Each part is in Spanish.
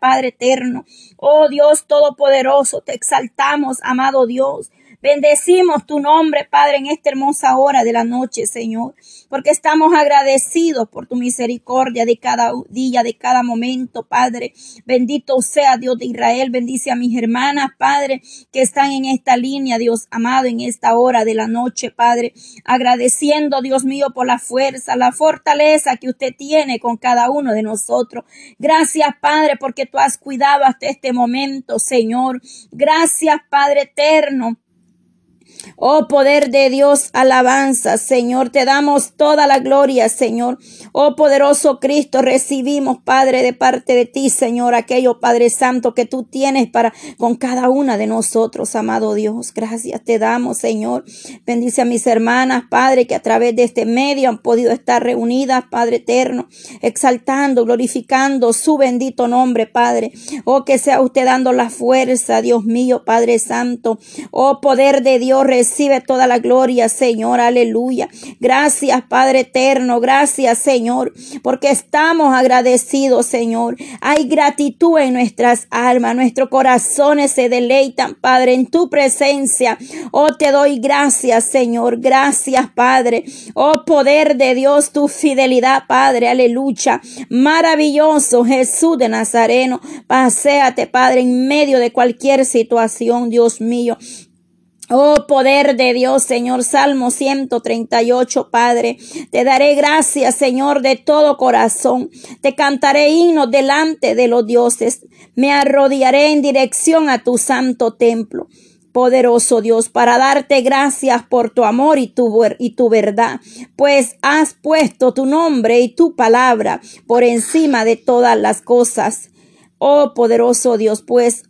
Padre eterno. Oh Dios Todopoderoso, te exaltamos, amado Dios. Bendecimos tu nombre, Padre, en esta hermosa hora de la noche, Señor, porque estamos agradecidos por tu misericordia de cada día, de cada momento, Padre. Bendito sea Dios de Israel. Bendice a mis hermanas, Padre, que están en esta línea, Dios amado, en esta hora de la noche, Padre. Agradeciendo, Dios mío, por la fuerza, la fortaleza que usted tiene con cada uno de nosotros. Gracias, Padre, porque tú has cuidado hasta este momento, Señor. Gracias, Padre eterno Oh poder de Dios, alabanza, Señor, te damos toda la gloria, Señor. Oh poderoso Cristo, recibimos, Padre, de parte de ti, Señor, aquello, Padre Santo, que tú tienes para con cada una de nosotros, amado Dios. Gracias te damos, Señor. Bendice a mis hermanas, Padre, que a través de este medio han podido estar reunidas, Padre eterno, exaltando, glorificando su bendito nombre, Padre. Oh, que sea usted dando la fuerza, Dios mío, Padre Santo. Oh, poder de Dios, recibe toda la gloria, Señor, aleluya. Gracias, Padre eterno, gracias, Señor, porque estamos agradecidos, Señor. Hay gratitud en nuestras almas, nuestros corazones se deleitan, Padre, en tu presencia. Oh, te doy gracias, Señor, gracias, Padre. Oh, poder de Dios, tu fidelidad, Padre, aleluya. Maravilloso Jesús de Nazareno, paséate, Padre, en medio de cualquier situación, Dios mío. Oh poder de Dios, Señor, Salmo 138, Padre. Te daré gracias, Señor, de todo corazón. Te cantaré himnos delante de los dioses. Me arrodillaré en dirección a tu santo templo. Poderoso Dios, para darte gracias por tu amor y tu, y tu verdad, pues has puesto tu nombre y tu palabra por encima de todas las cosas. Oh poderoso Dios, pues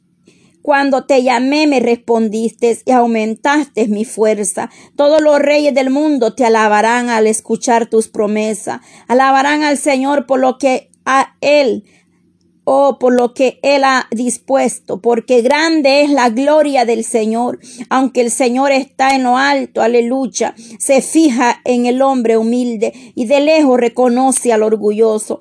cuando te llamé me respondiste y aumentaste mi fuerza. Todos los reyes del mundo te alabarán al escuchar tus promesas. Alabarán al Señor por lo que a Él oh, por lo que Él ha dispuesto, porque grande es la gloria del Señor, aunque el Señor está en lo alto, aleluya, se fija en el hombre humilde y de lejos reconoce al orgulloso.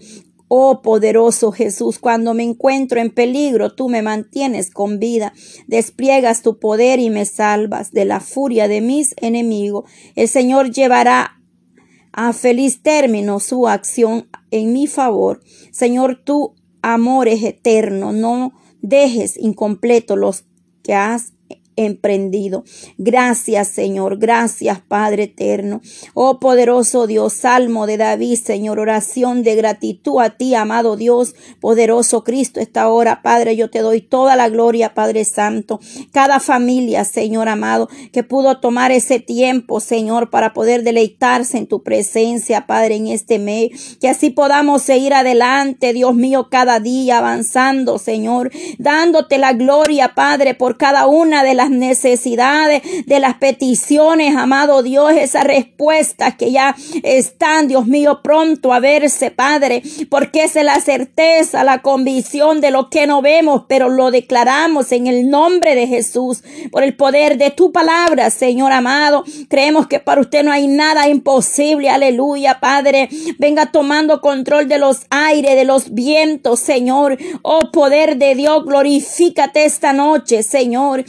Oh poderoso Jesús, cuando me encuentro en peligro, tú me mantienes con vida, despliegas tu poder y me salvas de la furia de mis enemigos. El Señor llevará a feliz término su acción en mi favor. Señor, tu amor es eterno, no dejes incompleto los que has emprendido. Gracias, Señor. Gracias, Padre eterno. Oh poderoso Dios, salmo de David, Señor, oración de gratitud a ti, amado Dios, poderoso Cristo. Esta hora, Padre, yo te doy toda la gloria, Padre Santo. Cada familia, Señor amado, que pudo tomar ese tiempo, Señor, para poder deleitarse en tu presencia, Padre, en este mes. Que así podamos seguir adelante, Dios mío, cada día avanzando, Señor, dándote la gloria, Padre, por cada una de las necesidades, de las peticiones, amado Dios, esas respuestas que ya están, Dios mío, pronto a verse, Padre, porque es la certeza, la convicción de lo que no vemos, pero lo declaramos en el nombre de Jesús, por el poder de tu palabra, Señor amado. Creemos que para usted no hay nada imposible, aleluya, Padre. Venga tomando control de los aires, de los vientos, Señor. Oh poder de Dios, glorifícate esta noche, Señor.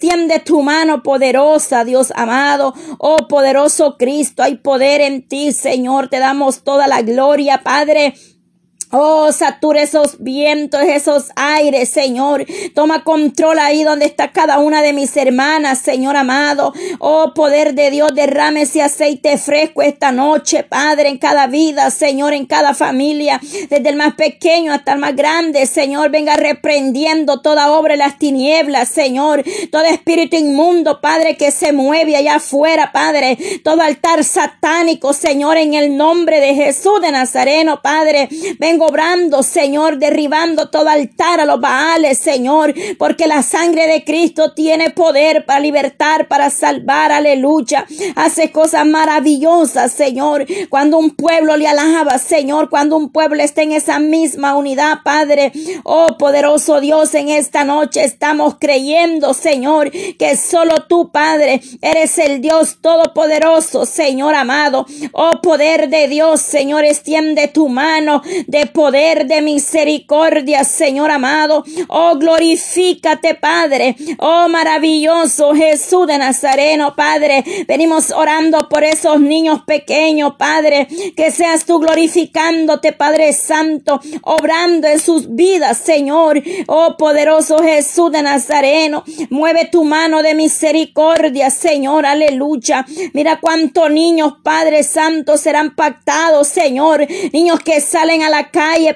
Extiende tu mano poderosa, Dios amado. Oh poderoso Cristo, hay poder en ti, Señor. Te damos toda la gloria, Padre. Oh, satura esos vientos, esos aires, Señor. Toma control ahí donde está cada una de mis hermanas, Señor amado. Oh, poder de Dios, derrame ese aceite fresco esta noche, Padre, en cada vida, Señor, en cada familia, desde el más pequeño hasta el más grande, Señor. Venga reprendiendo toda obra de las tinieblas, Señor. Todo espíritu inmundo, Padre, que se mueve allá afuera, Padre. Todo altar satánico, Señor, en el nombre de Jesús de Nazareno, Padre. Venga obrando, Señor, derribando todo altar a los Baales, Señor, porque la sangre de Cristo tiene poder para libertar, para salvar, aleluya. Hace cosas maravillosas, Señor, cuando un pueblo le alaba, Señor, cuando un pueblo está en esa misma unidad, Padre. Oh, poderoso Dios, en esta noche estamos creyendo, Señor, que solo tú, Padre, eres el Dios todopoderoso, Señor amado. Oh, poder de Dios, Señor, extiende tu mano de poder, de misericordia, Señor amado. Oh, glorifícate, Padre. Oh, maravilloso Jesús de Nazareno, Padre. Venimos orando por esos niños pequeños, Padre. Que seas tú glorificándote, Padre Santo, obrando en sus vidas, Señor. Oh, poderoso Jesús de Nazareno. Mueve tu mano de misericordia, Señor. Aleluya. Mira cuántos niños, Padre Santo, serán pactados, Señor. Niños que salen a la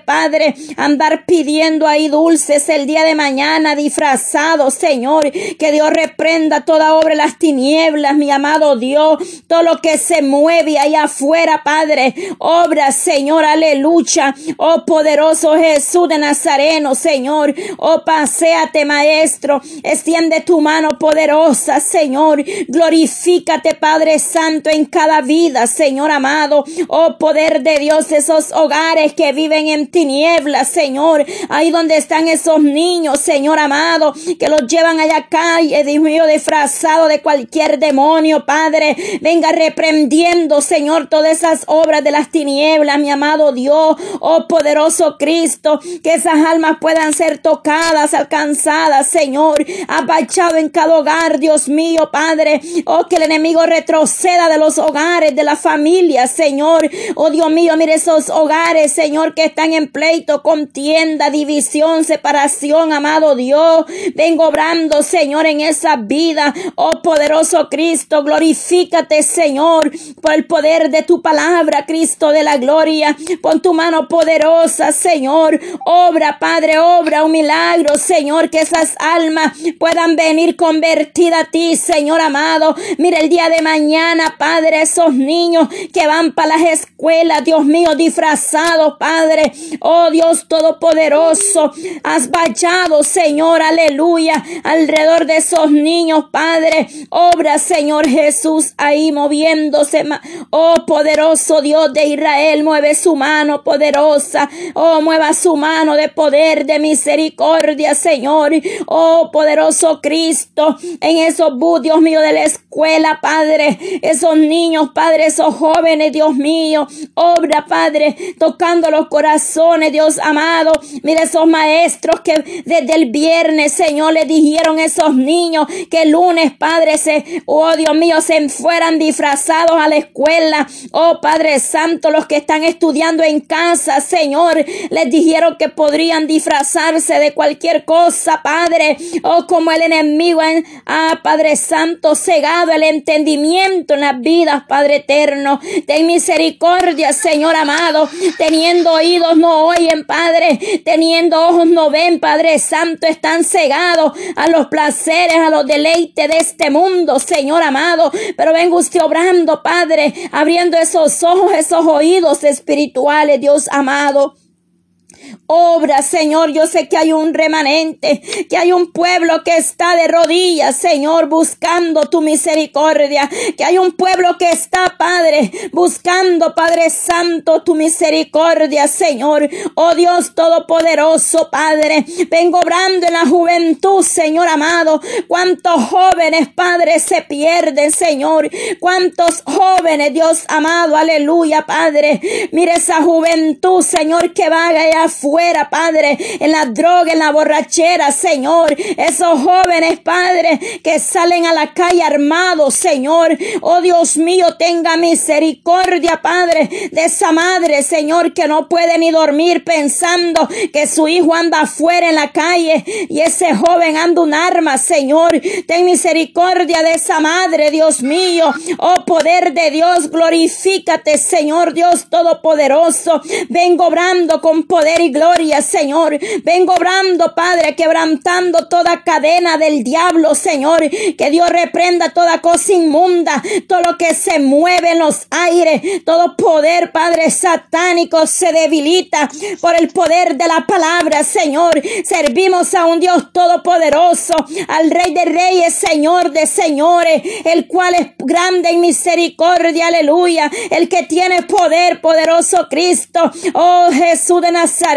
Padre, andar pidiendo ahí dulces el día de mañana, disfrazados, Señor. Que Dios reprenda toda obra las tinieblas, mi amado Dios. Todo lo que se mueve allá afuera, Padre. Obra, Señor, aleluya. Oh poderoso Jesús de Nazareno, Señor. Oh paséate, Maestro. Extiende tu mano poderosa, Señor. Glorifícate, Padre Santo, en cada vida, Señor amado. Oh poder de Dios, esos hogares que viven en tinieblas, Señor. Ahí donde están esos niños, Señor amado, que los llevan allá calle, Dios mío, disfrazado de cualquier demonio, Padre. Venga reprendiendo, Señor, todas esas obras de las tinieblas, mi amado Dios. Oh poderoso Cristo, que esas almas puedan ser tocadas, alcanzadas, Señor. Apachado en cada hogar, Dios mío, Padre. Oh, que el enemigo retroceda de los hogares, de la familia, Señor. Oh, Dios mío, mire esos hogares, Señor, que están en pleito, contienda, división, separación, amado Dios. Vengo obrando, Señor, en esa vida. Oh, poderoso Cristo, glorifícate, Señor, por el poder de tu palabra, Cristo de la gloria. Pon tu mano poderosa, Señor. Obra, Padre, obra un milagro, Señor, que esas almas puedan venir convertidas a ti, Señor amado. Mira el día de mañana, Padre, esos niños que van para las escuelas, Dios mío, disfrazados, Padre. Oh Dios Todopoderoso, has vallado, Señor, aleluya, alrededor de esos niños, Padre. Obra, Señor Jesús, ahí moviéndose. Oh poderoso Dios de Israel, mueve su mano poderosa. Oh, mueva su mano de poder, de misericordia, Señor. Oh poderoso Cristo, en esos bus, Dios mío, de la escuela, Padre. Esos niños, Padre, esos jóvenes, Dios mío. Obra, Padre, tocando los corazones, Dios amado. Mira esos maestros que desde el viernes, Señor, le dijeron a esos niños que el lunes, Padre, se, oh Dios mío, se fueran disfrazados a la escuela. Oh Padre Santo, los que están estudiando en casa, Señor, les dijeron que podrían disfrazarse de cualquier cosa, Padre. Oh, como el enemigo, ah, Padre Santo, cegado el entendimiento en las vidas, Padre eterno. Ten misericordia, Señor amado. Teniendo oídos no oyen, Padre. Teniendo ojos no ven, Padre Santo. Están cegados a los placeres, a los deleites de este mundo, Señor amado. Pero vengo usted obrando, Padre, abriendo esos ojos, esos oídos espirituales, Dios amado. Obra, Señor, yo sé que hay un remanente, que hay un pueblo que está de rodillas, Señor, buscando tu misericordia, que hay un pueblo que está, Padre, buscando, Padre Santo, tu misericordia, Señor. Oh Dios Todopoderoso, Padre, vengo obrando en la juventud, Señor amado. Cuántos jóvenes, Padre, se pierden, Señor. Cuántos jóvenes, Dios amado, aleluya, Padre. Mire esa juventud, Señor, que vaga allá fuera, Padre, en la droga, en la borrachera, Señor. Esos jóvenes, Padre, que salen a la calle armados, Señor. Oh Dios mío, tenga misericordia, Padre, de esa madre, Señor, que no puede ni dormir pensando que su hijo anda afuera en la calle y ese joven anda un arma, Señor. Ten misericordia de esa madre, Dios mío. Oh poder de Dios, glorifícate, Señor Dios Todopoderoso. Vengo obrando con poder gloria, Señor. Vengo obrando, Padre, quebrantando toda cadena del diablo, Señor. Que Dios reprenda toda cosa inmunda, todo lo que se mueve en los aires, todo poder, Padre, satánico se debilita por el poder de la palabra, Señor. Servimos a un Dios todopoderoso, al Rey de Reyes, Señor de Señores, el cual es grande en misericordia, aleluya. El que tiene poder, poderoso Cristo. Oh Jesús de Nazaret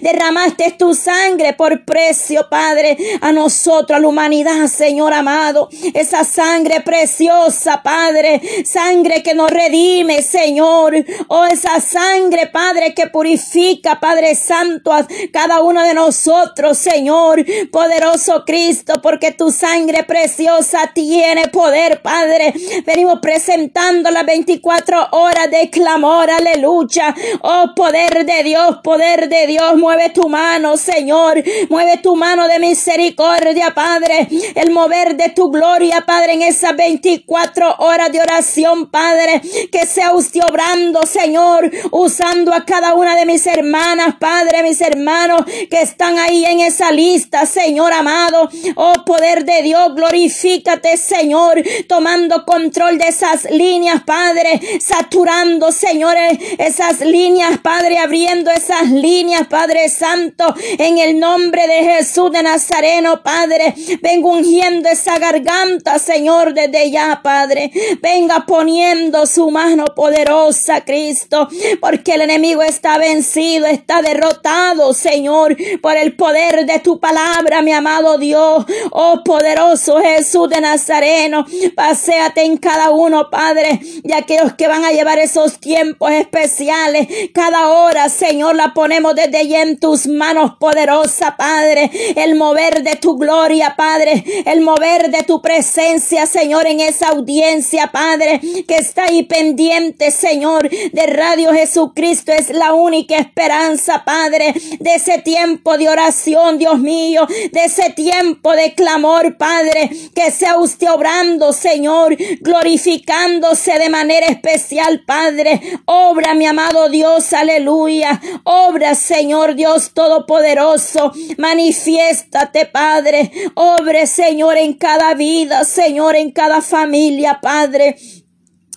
Derramaste tu sangre por precio, Padre, a nosotros, a la humanidad, Señor amado. Esa sangre preciosa, Padre. Sangre que nos redime, Señor. Oh, esa sangre, Padre, que purifica, Padre Santo, cada uno de nosotros, Señor. Poderoso Cristo, porque tu sangre preciosa tiene poder, Padre. Venimos presentando las 24 horas de clamor, aleluya. Oh, poder de Dios, poder de Dios, mueve tu mano, Señor. Mueve tu mano de misericordia, Padre. El mover de tu gloria, Padre, en esas 24 horas de oración, Padre. Que sea usted obrando, Señor, usando a cada una de mis hermanas, Padre, mis hermanos que están ahí en esa lista, Señor amado. Oh, poder de Dios, glorifícate, Señor, tomando control de esas líneas, Padre, saturando, señores, esas líneas, Padre, abriendo esas líneas, Padre Santo, en el nombre de Jesús de Nazareno, Padre. Vengo ungiendo esa garganta, Señor, desde ya, Padre. Venga poniendo su mano poderosa, Cristo, porque el enemigo está vencido, está derrotado, Señor, por el poder de tu palabra, mi amado Dios. Oh, poderoso Jesús de Nazareno, paséate en cada uno, Padre, de aquellos que van a llevar esos tiempos especiales. Cada hora, Señor, la ponemos desde allí en tus manos, poderosa, Padre. El mover de tu gloria, Padre. El mover de tu presencia, Señor, en esa audiencia, Padre, que está ahí pendiente, Señor, de Radio Jesucristo. Es la única esperanza, Padre, de ese tiempo de oración, Dios mío, de ese tiempo de clamor, Padre, que sea usted obrando, Señor, glorificándose de manera especial, Padre. Obra, mi amado Dios, aleluya. Obra, Señor Dios Todopoderoso. Manifiéstate, Padre. Obre, Señor, en cada vida, Señor, en cada familia, Padre.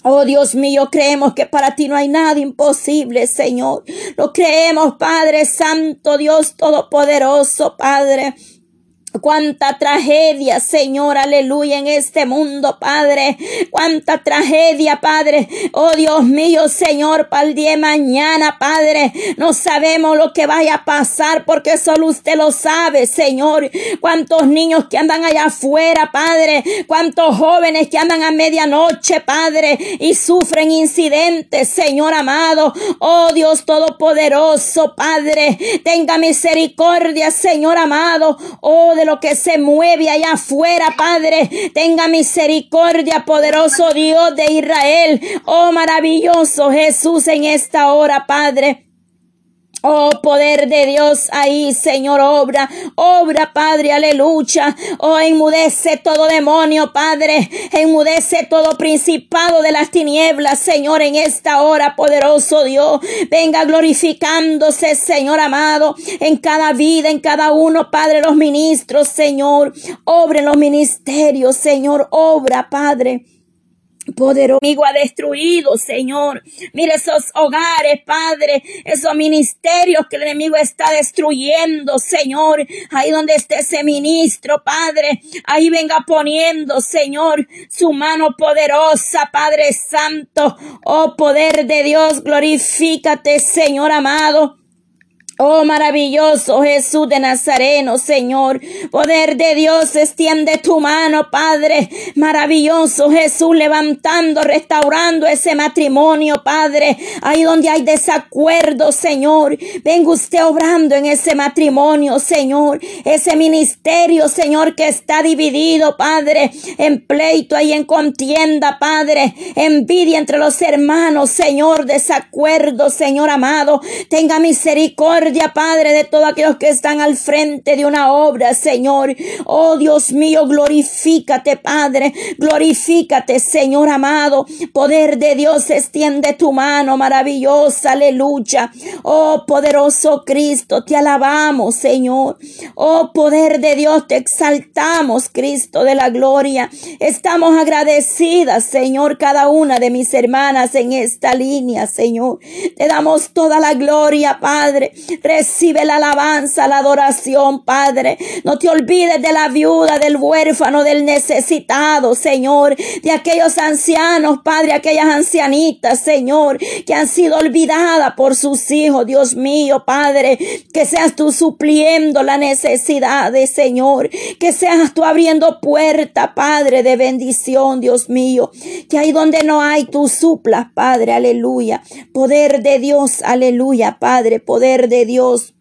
Oh Dios mío, creemos que para ti no hay nada imposible, Señor. Lo creemos, Padre Santo, Dios Todopoderoso, Padre. Cuánta tragedia, Señor, aleluya, en este mundo, Padre. Cuánta tragedia, Padre. Oh Dios mío, Señor, para el día de mañana, Padre. No sabemos lo que vaya a pasar porque solo usted lo sabe, Señor. Cuántos niños que andan allá afuera, Padre. Cuántos jóvenes que andan a medianoche, Padre, y sufren incidentes, Señor amado. Oh Dios Todopoderoso, Padre. Tenga misericordia, Señor amado. Oh de lo que se mueve allá afuera, Padre. Tenga misericordia, poderoso Dios de Israel. Oh, maravilloso Jesús en esta hora, Padre. Oh, poder de Dios ahí, Señor, obra, obra, Padre, aleluya. Oh, enmudece todo demonio, Padre. Enmudece todo principado de las tinieblas, Señor, en esta hora, poderoso Dios. Venga glorificándose, Señor amado, en cada vida, en cada uno, Padre, los ministros, Señor. Obra los ministerios, Señor, obra, Padre. Poderoso amigo ha destruido, Señor. Mire esos hogares, Padre, esos ministerios que el enemigo está destruyendo, Señor. Ahí donde esté ese ministro, Padre, ahí venga poniendo, Señor, su mano poderosa, Padre Santo. Oh, poder de Dios, glorifícate, Señor amado. Oh maravilloso Jesús de Nazareno, Señor. Poder de Dios, extiende tu mano, Padre. Maravilloso Jesús, levantando, restaurando ese matrimonio, Padre. Ahí donde hay desacuerdo, Señor. Venga usted obrando en ese matrimonio, Señor. Ese ministerio, Señor, que está dividido, Padre. En pleito y en contienda, Padre. Envidia entre los hermanos, Señor. Desacuerdo, Señor amado. Tenga misericordia Padre, de todos aquellos que están al frente de una obra, Señor. Oh Dios mío, glorifícate, Padre. Glorifícate, Señor amado. Poder de Dios, extiende tu mano maravillosa, aleluya. Oh poderoso Cristo, te alabamos, Señor. Oh poder de Dios, te exaltamos, Cristo de la gloria. Estamos agradecidas, Señor, cada una de mis hermanas en esta línea, Señor. Te damos toda la gloria, Padre. Recibe la alabanza, la adoración, Padre. No te olvides de la viuda, del huérfano, del necesitado, Señor. De aquellos ancianos, Padre, aquellas ancianitas, Señor, que han sido olvidadas por sus hijos, Dios mío, Padre. Que seas tú supliendo la necesidad de Señor. Que seas tú abriendo puerta, Padre, de bendición, Dios mío. Que ahí donde no hay, tú suplas, Padre, aleluya. Poder de Dios, aleluya, Padre, poder de Dios.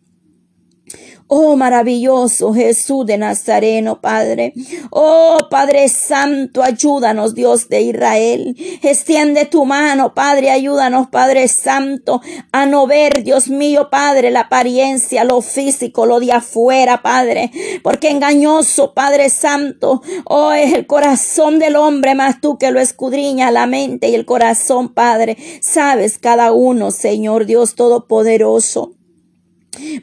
Oh maravilloso Jesús de Nazareno, Padre. Oh Padre Santo, ayúdanos, Dios de Israel. Extiende tu mano, Padre, ayúdanos, Padre Santo, a no ver, Dios mío, Padre, la apariencia, lo físico, lo de afuera, Padre. Porque engañoso, Padre Santo, oh es el corazón del hombre, más tú que lo escudriña la mente y el corazón, Padre. Sabes cada uno, Señor Dios Todopoderoso.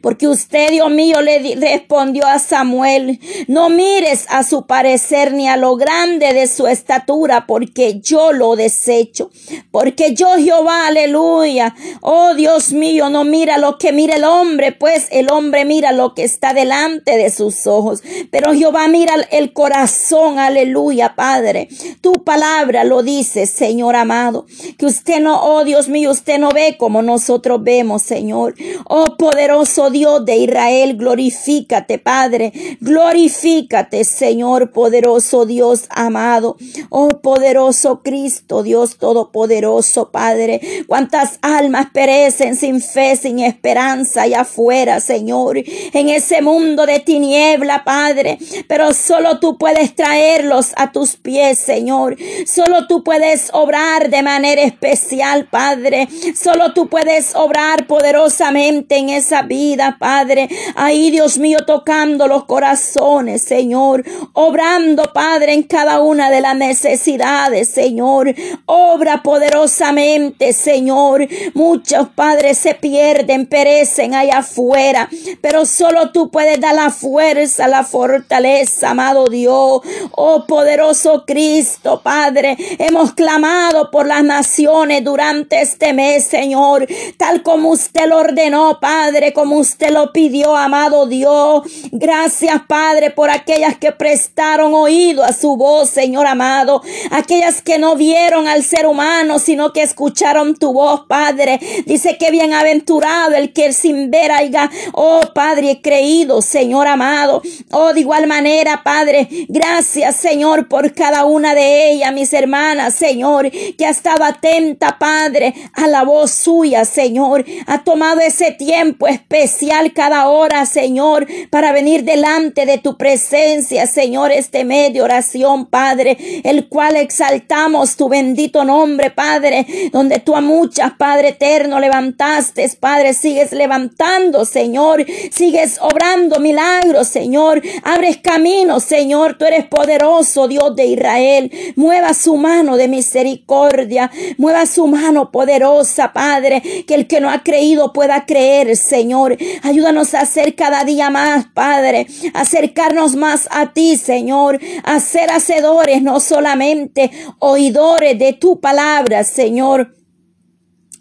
Porque usted, Dios mío, le respondió a Samuel, no mires a su parecer ni a lo grande de su estatura, porque yo lo desecho. Porque yo, Jehová, aleluya. Oh Dios mío, no mira lo que mira el hombre, pues el hombre mira lo que está delante de sus ojos. Pero Jehová mira el corazón, aleluya, Padre. Tu palabra lo dice, Señor amado. Que usted no, oh Dios mío, usted no ve como nosotros vemos, Señor. Oh poderoso Dios de Israel, glorifícate, Padre, glorifícate, Señor poderoso Dios amado, oh poderoso Cristo, Dios todopoderoso, Padre, cuántas almas perecen sin fe, sin esperanza allá afuera, Señor, en ese mundo de tiniebla, Padre, pero solo tú puedes traerlos a tus pies, Señor, solo tú puedes obrar de manera especial, Padre, solo tú puedes obrar poderosamente en esa vida vida, Padre. Ahí, Dios mío, tocando los corazones, Señor. Obrando, Padre, en cada una de las necesidades, Señor. Obra poderosamente, Señor. Muchos padres se pierden, perecen allá afuera, pero solo tú puedes dar la fuerza, la fortaleza, amado Dios. Oh poderoso Cristo, Padre. Hemos clamado por las naciones durante este mes, Señor, tal como usted lo ordenó, Padre, como usted lo pidió, amado Dios. Gracias, Padre, por aquellas que prestaron oído a su voz, Señor amado. Aquellas que no vieron al ser humano, sino que escucharon tu voz, Padre. Dice que bienaventurado el que sin ver haya, oh Padre, creído, Señor amado. Oh, de igual manera, Padre, gracias, Señor, por cada una de ellas, mis hermanas, Señor, que ha estado atenta, Padre, a la voz suya, Señor. Ha tomado ese tiempo especial cada hora, Señor, para venir delante de tu presencia, Señor, este medio oración, Padre, el cual exaltamos tu bendito nombre, Padre, donde tú a muchas, Padre eterno, levantaste, Padre, sigues levantando, Señor, sigues obrando milagros, Señor, abres caminos, Señor, tú eres poderoso, Dios de Israel, mueva su mano de misericordia, mueva su mano poderosa, Padre, que el que no ha creído pueda creer, Señor. Ayúdanos a ser cada día más, Padre, acercarnos más a ti, Señor, a ser hacedores, no solamente oidores de tu palabra, Señor.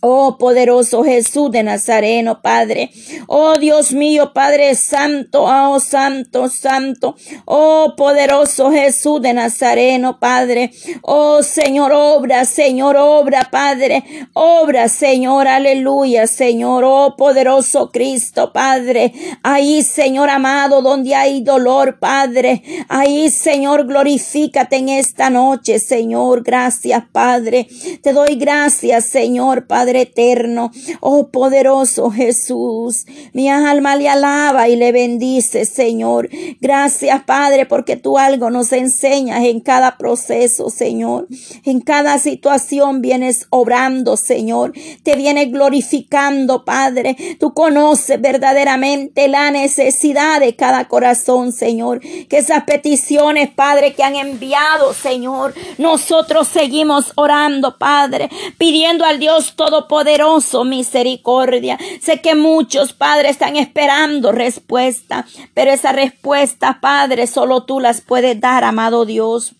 Oh poderoso Jesús de Nazareno, Padre. Oh Dios mío, Padre Santo, oh Santo, Santo. Oh poderoso Jesús de Nazareno, Padre. Oh Señor, obra, Señor, obra, Padre. Obra, Señor, aleluya, Señor. Oh poderoso Cristo, Padre. Ahí, Señor amado, donde hay dolor, Padre. Ahí, Señor, glorifícate en esta noche, Señor. Gracias, Padre. Te doy gracias, Señor, Padre eterno. Oh poderoso Jesús, mi alma le alaba y le bendice, Señor. Gracias, Padre, porque tú algo nos enseñas en cada proceso, Señor. En cada situación vienes obrando, Señor. Te vienes glorificando, Padre. Tú conoces verdaderamente la necesidad de cada corazón, Señor. Que esas peticiones, Padre, que han enviado, Señor, nosotros seguimos orando, Padre, pidiendo al Dios todo poderoso misericordia. Sé que muchos padres están esperando respuesta, pero esa respuesta, Padre, solo tú las puedes dar, amado Dios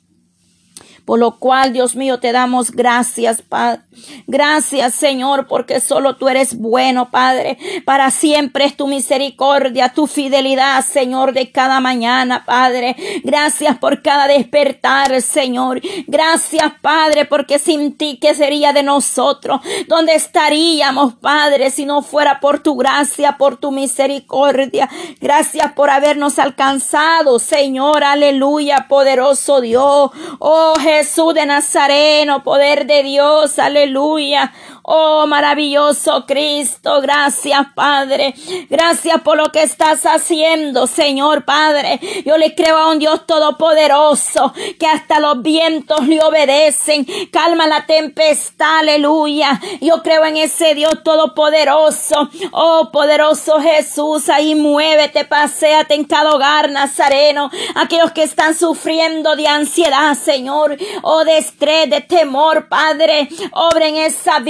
Por lo cual, Dios mío, te damos gracias, Padre. Gracias, Señor, porque solo tú eres bueno, Padre. Para siempre es tu misericordia, tu fidelidad, Señor, de cada mañana, Padre. Gracias por cada despertar, Señor. Gracias, Padre, porque sin ti, ¿qué sería de nosotros? ¿Dónde estaríamos, Padre, si no fuera por tu gracia, por tu misericordia? Gracias por habernos alcanzado, Señor. Aleluya, poderoso Dios. Oh Jesús de Nazareno, poder de Dios. Aleluya. Oh, maravilloso Cristo, gracias Padre. Gracias por lo que estás haciendo, Señor Padre. Yo le creo a un Dios todopoderoso que hasta los vientos le obedecen. Calma la tempestad, aleluya. Yo creo en ese Dios todopoderoso. Oh, poderoso Jesús, ahí muévete, paséate en cada hogar nazareno. Aquellos que están sufriendo de ansiedad, Señor, oh, de estrés, de temor, Padre, obren esa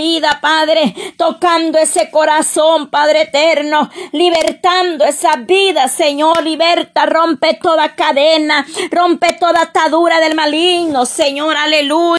Padre, tocando ese corazón, Padre eterno, libertando esa vida, Señor, liberta, rompe toda cadena, rompe toda atadura del maligno, Señor, aleluya.